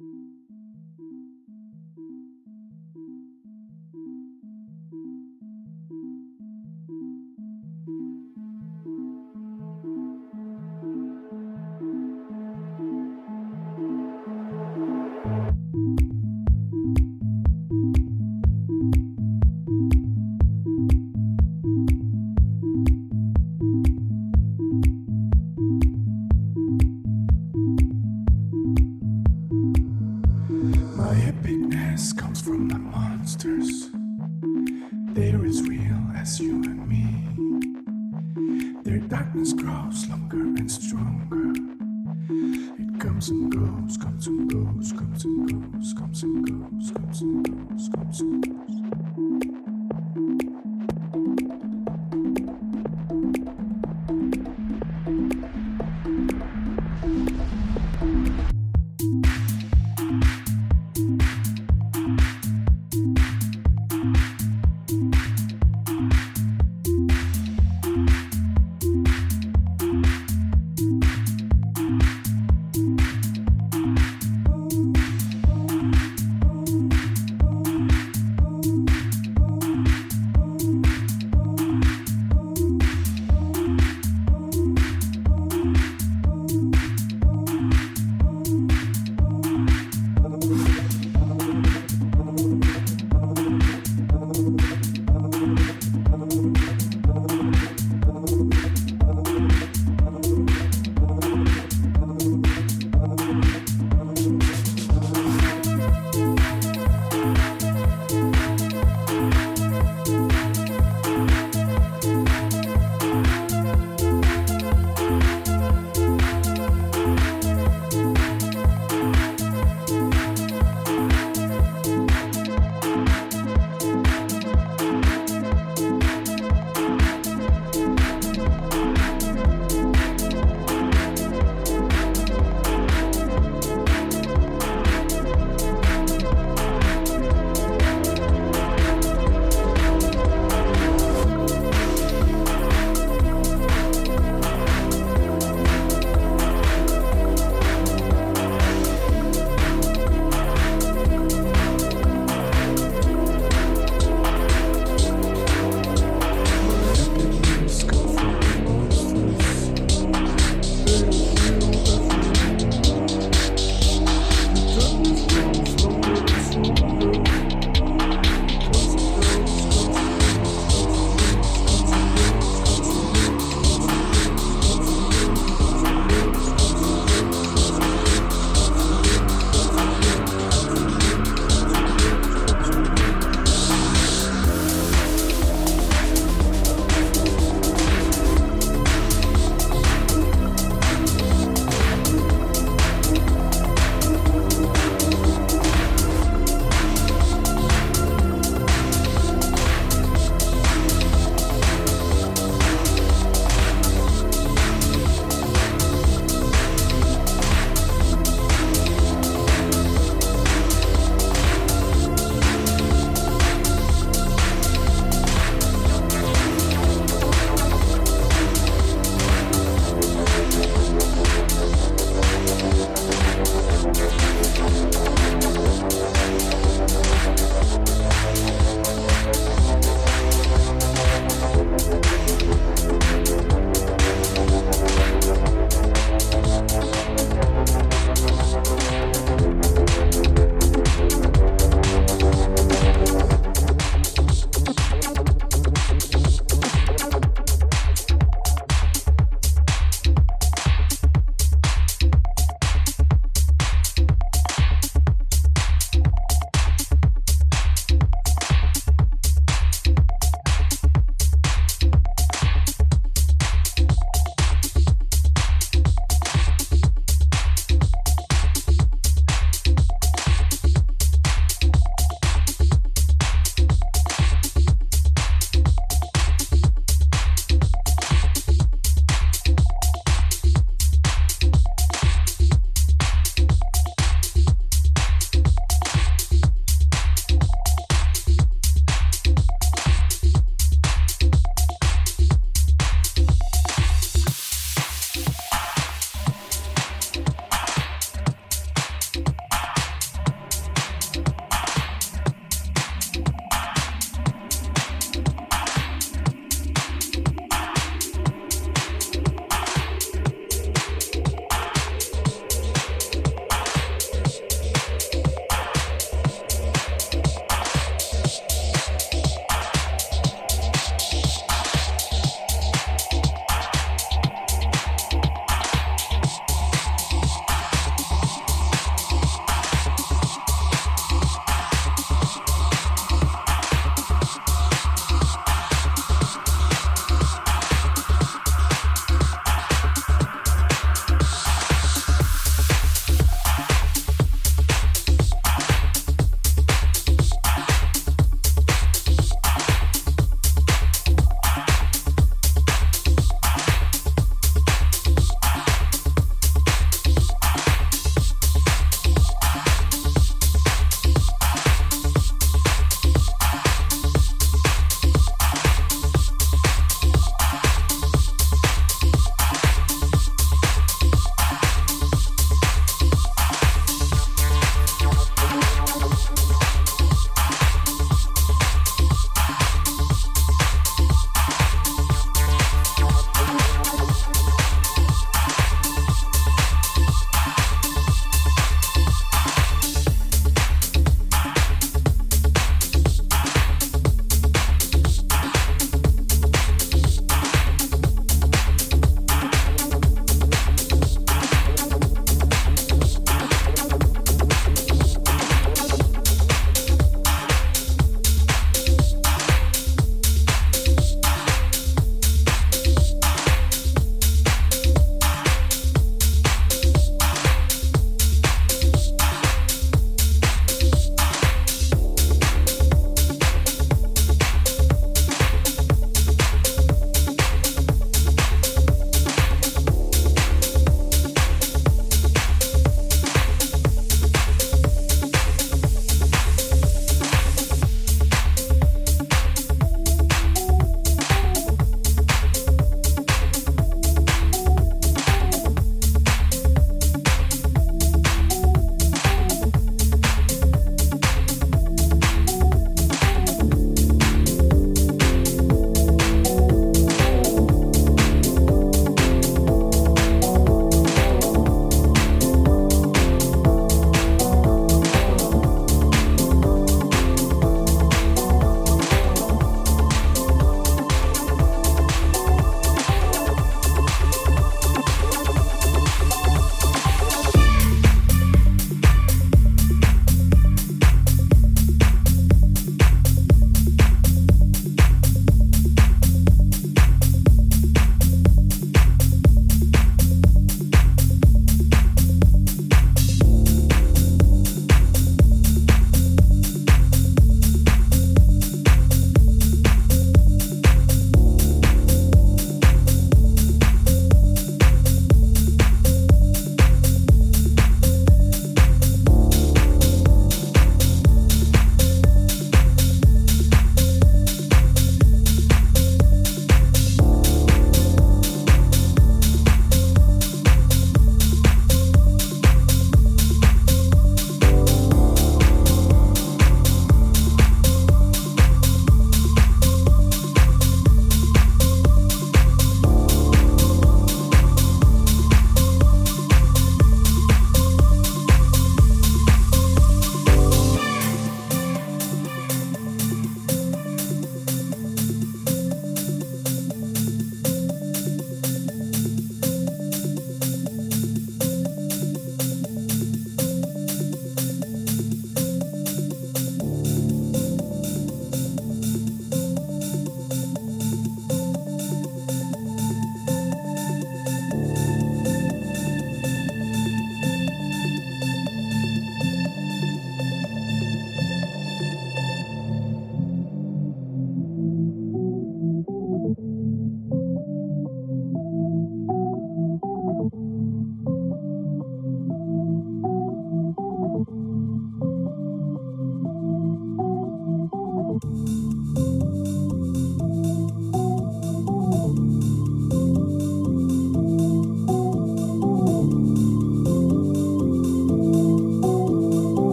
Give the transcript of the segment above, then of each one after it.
My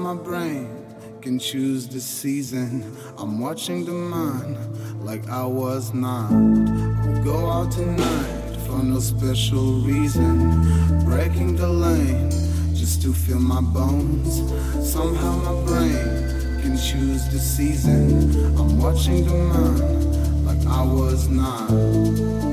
my brain can choose the season. I'm watching the mind like I was not. We'll go out tonight for no special reason. Breaking the lane just to feel my bones. Somehow my brain can choose the season. I'm watching the mind like I was not.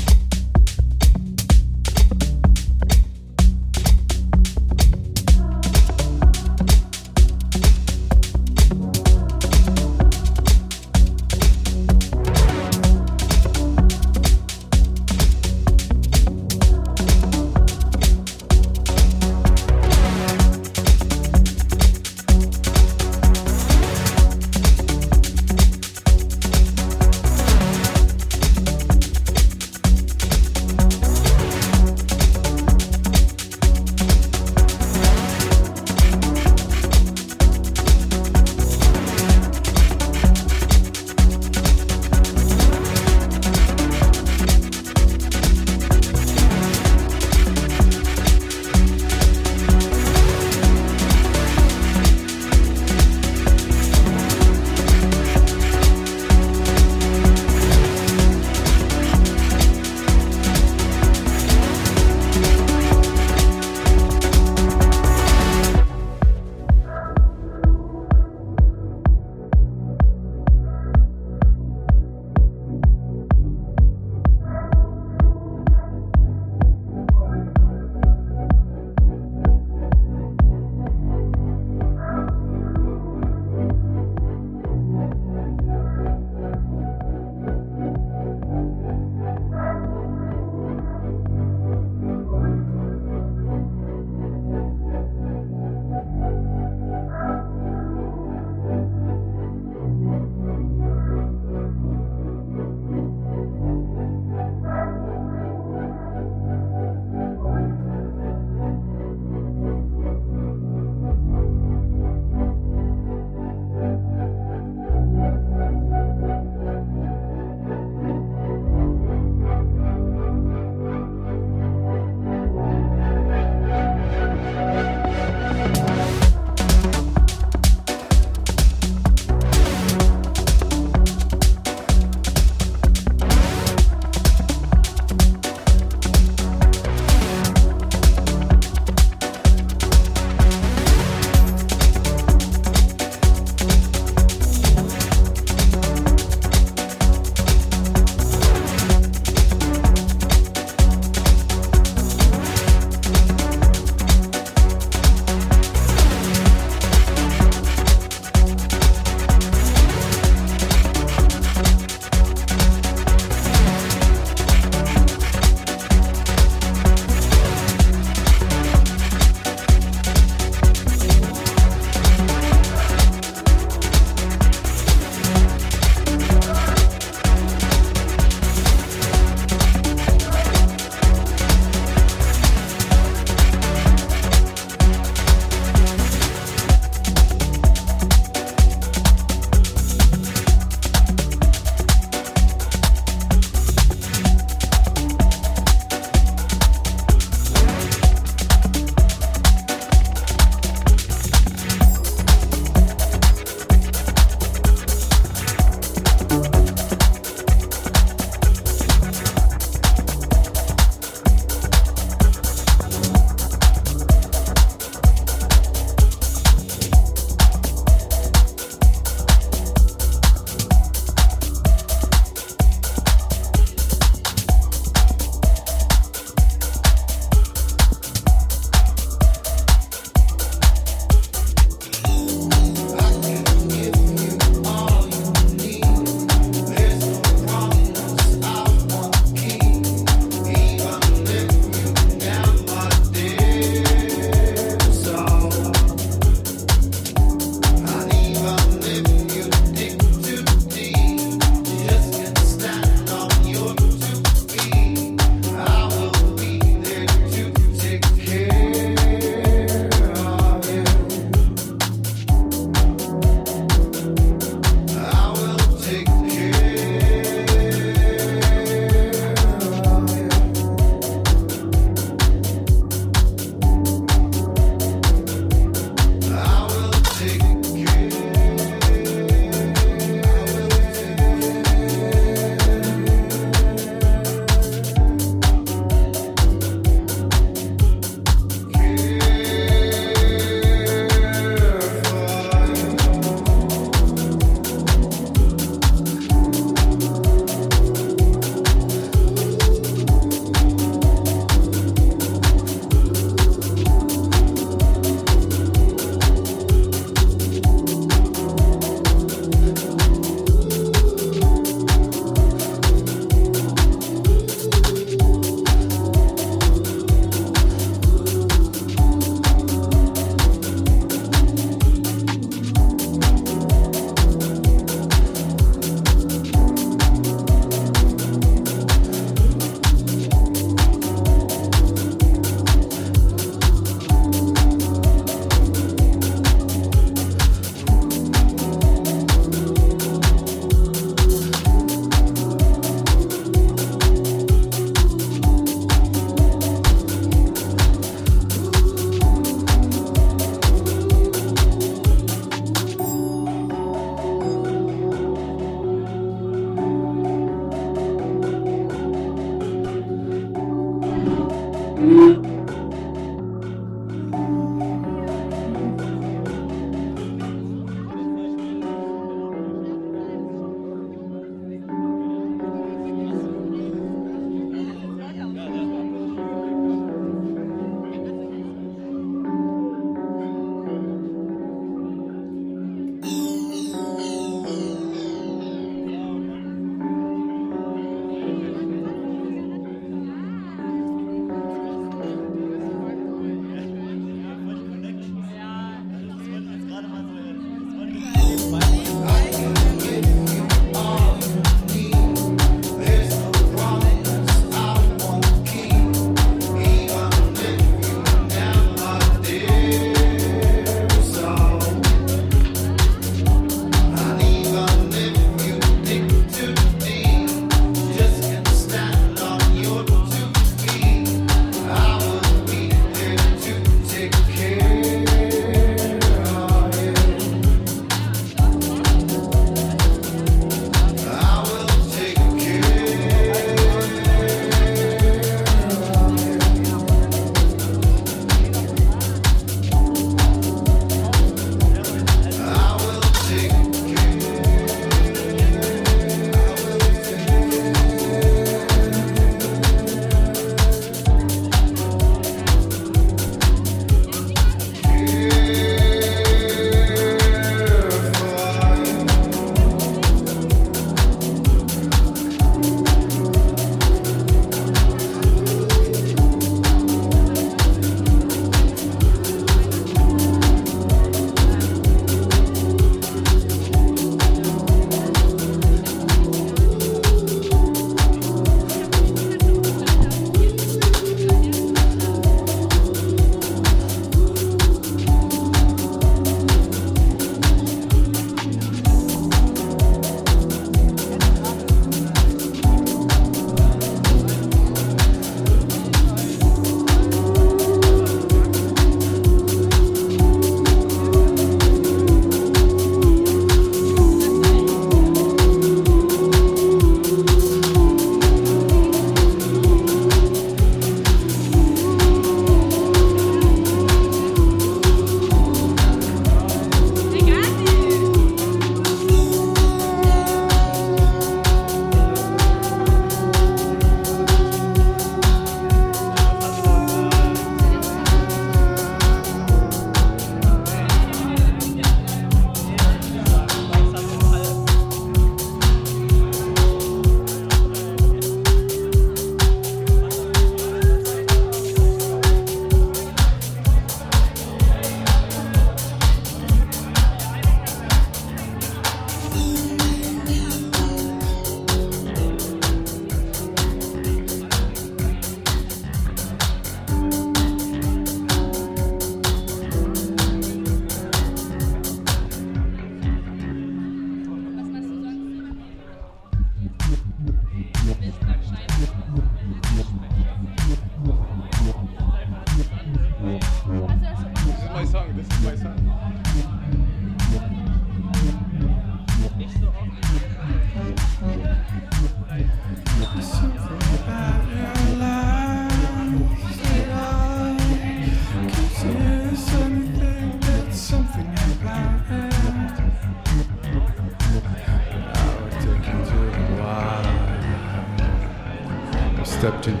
stepped in.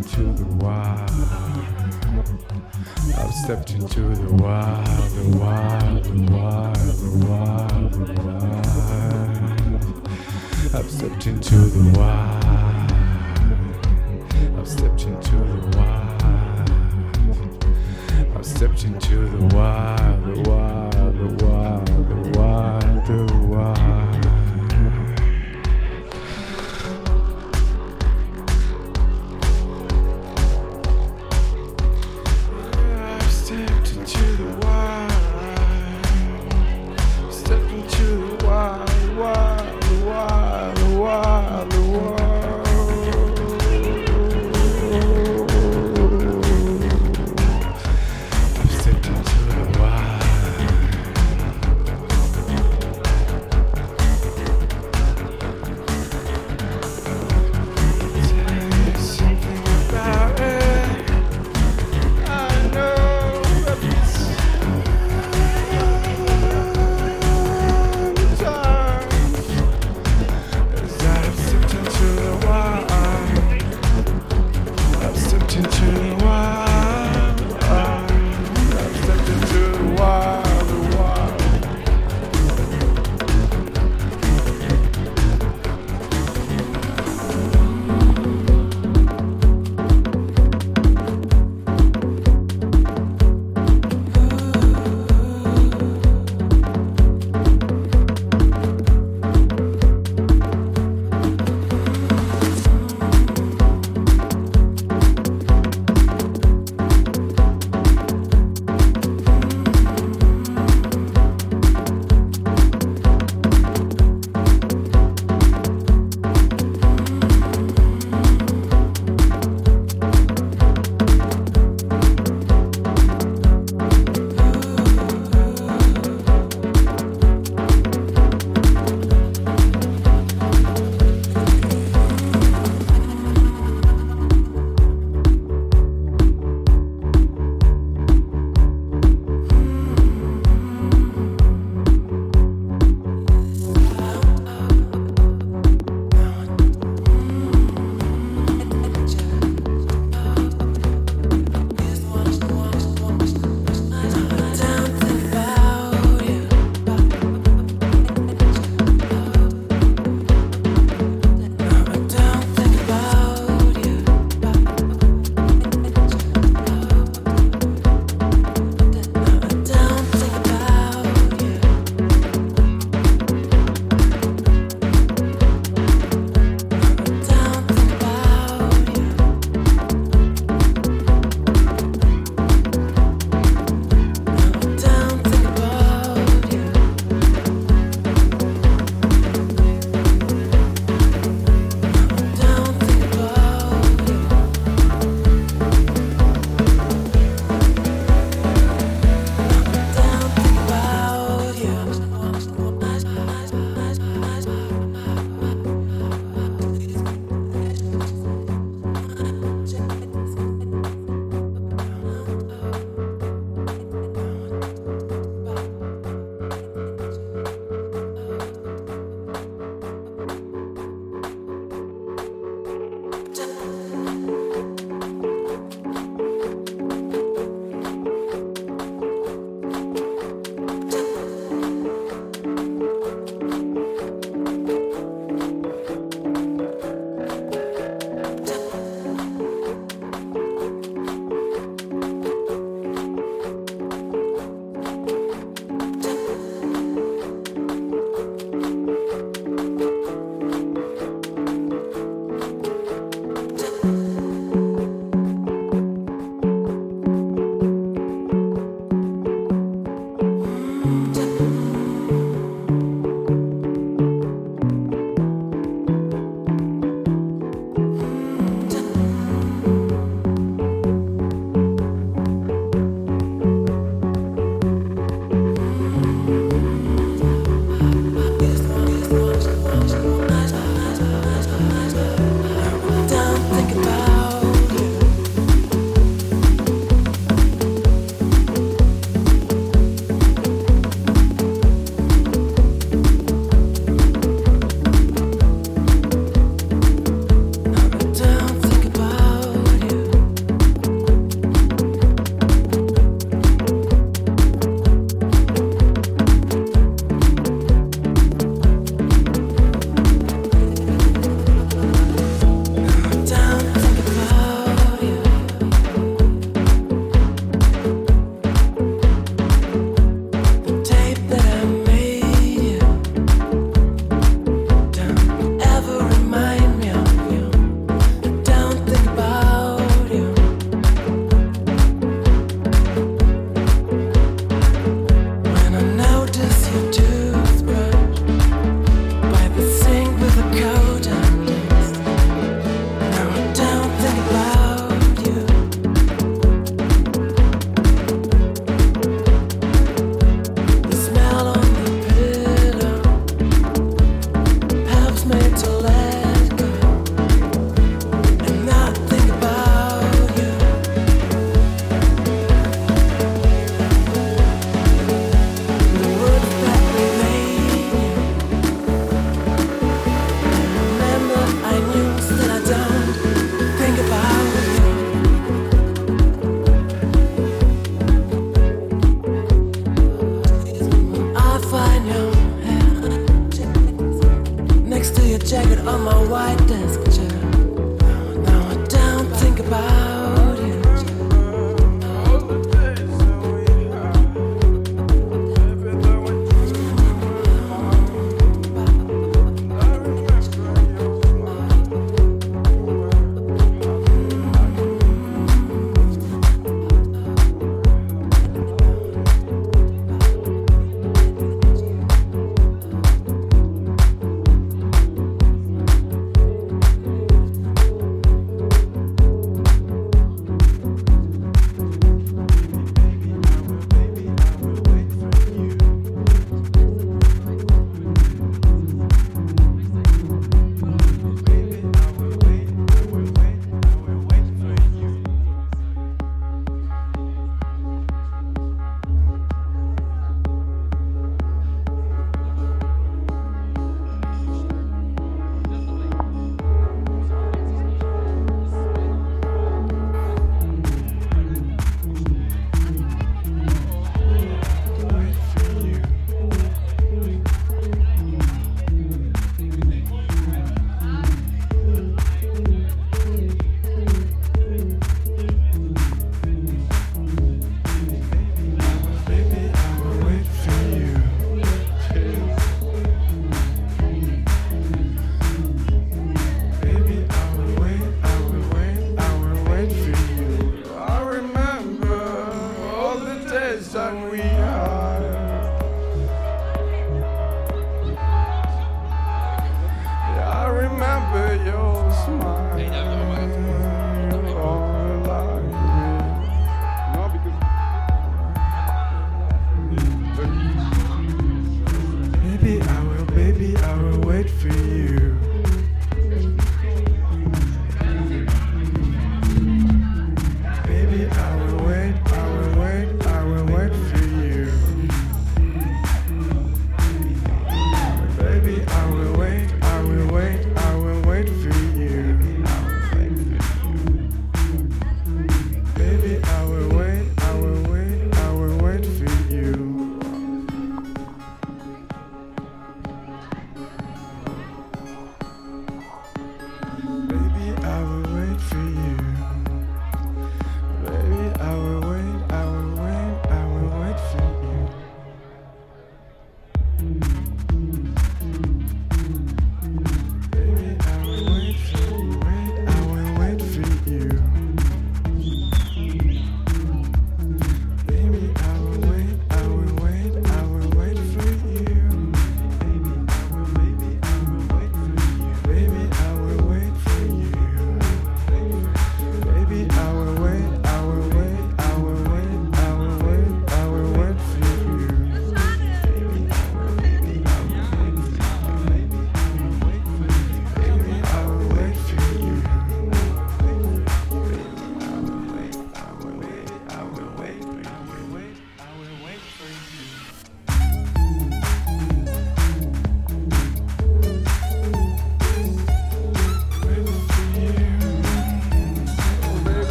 into the wild. I've stepped into the wild, the wild, the wild, the wild, the wild. I've stepped into the wild.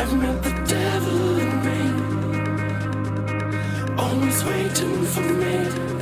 I've met the devil in me, always waiting for me.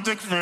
Cocaine in my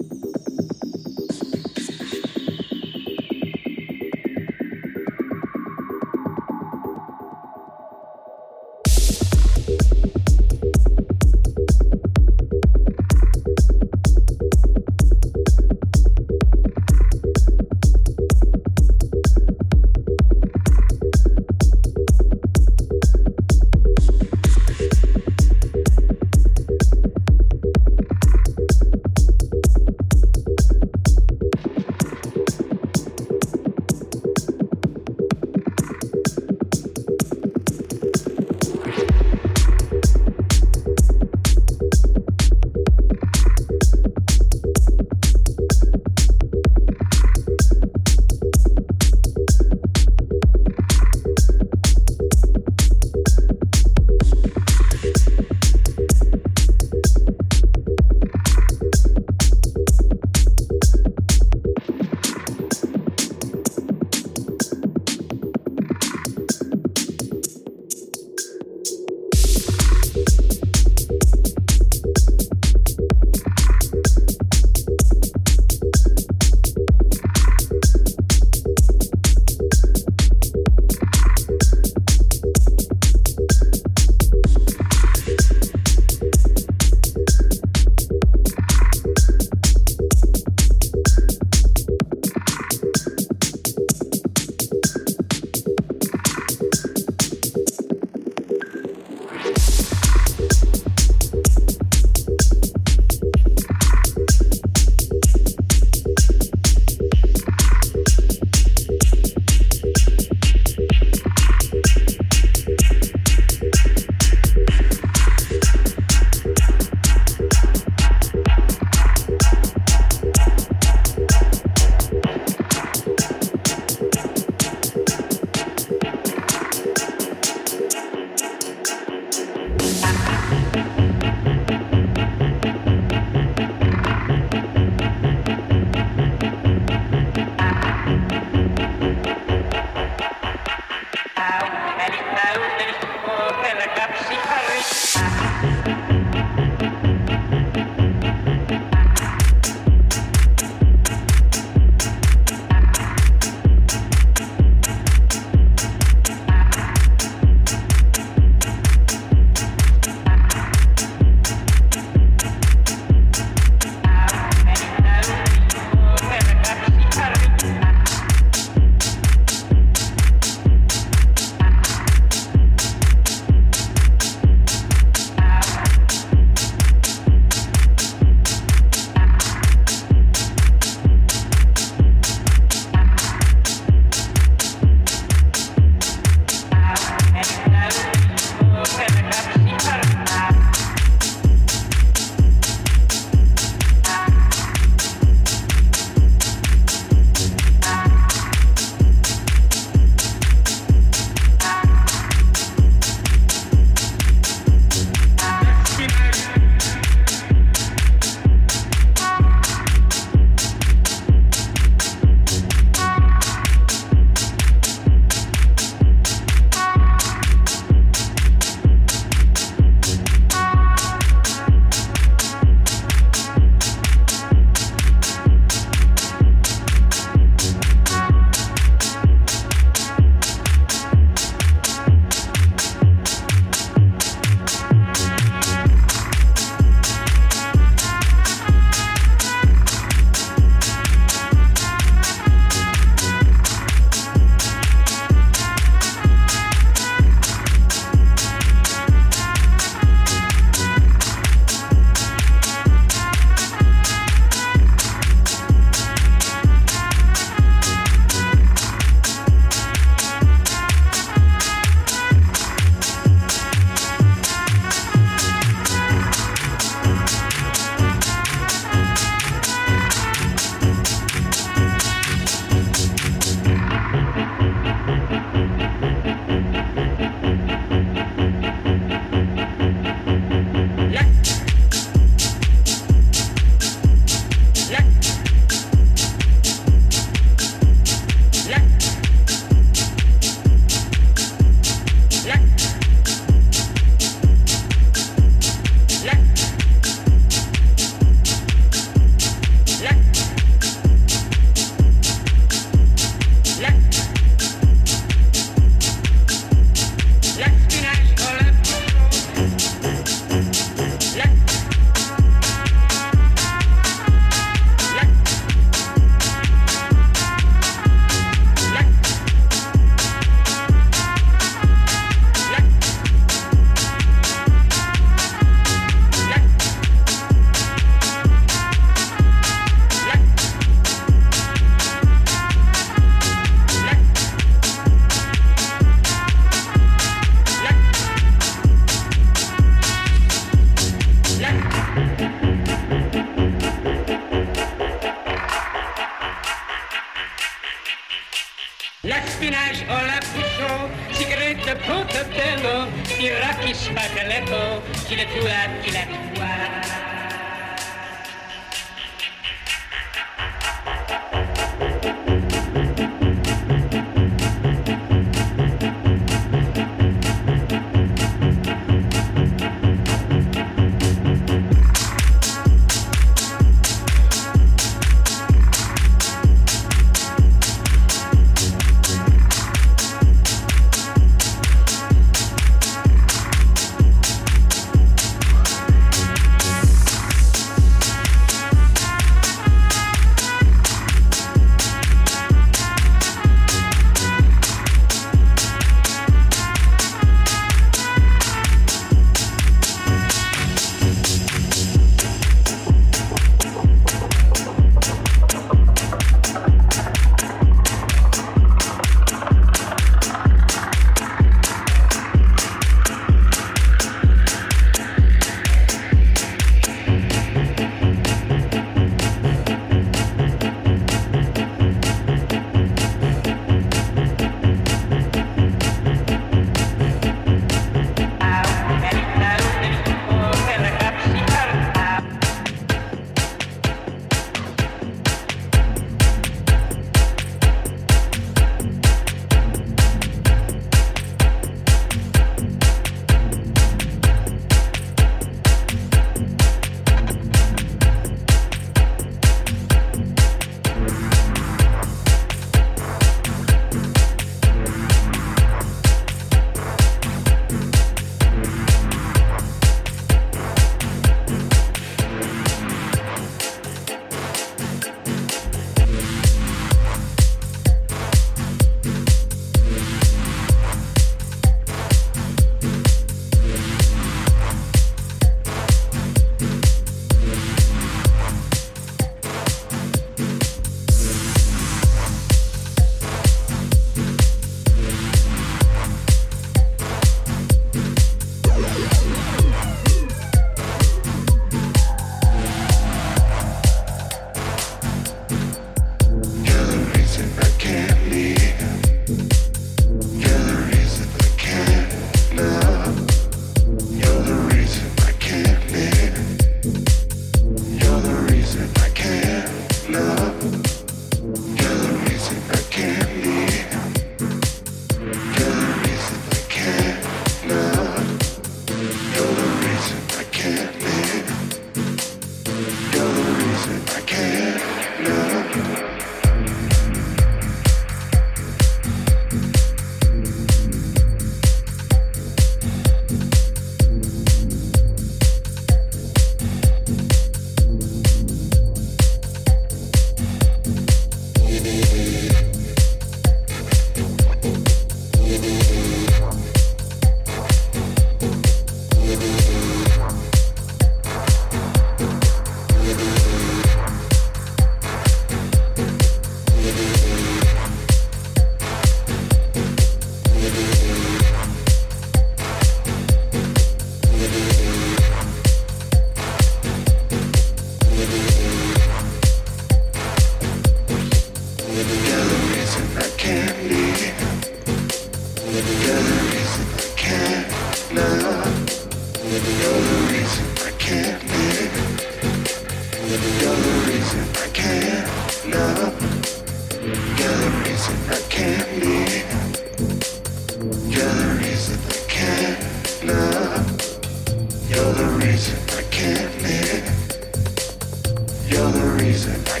music.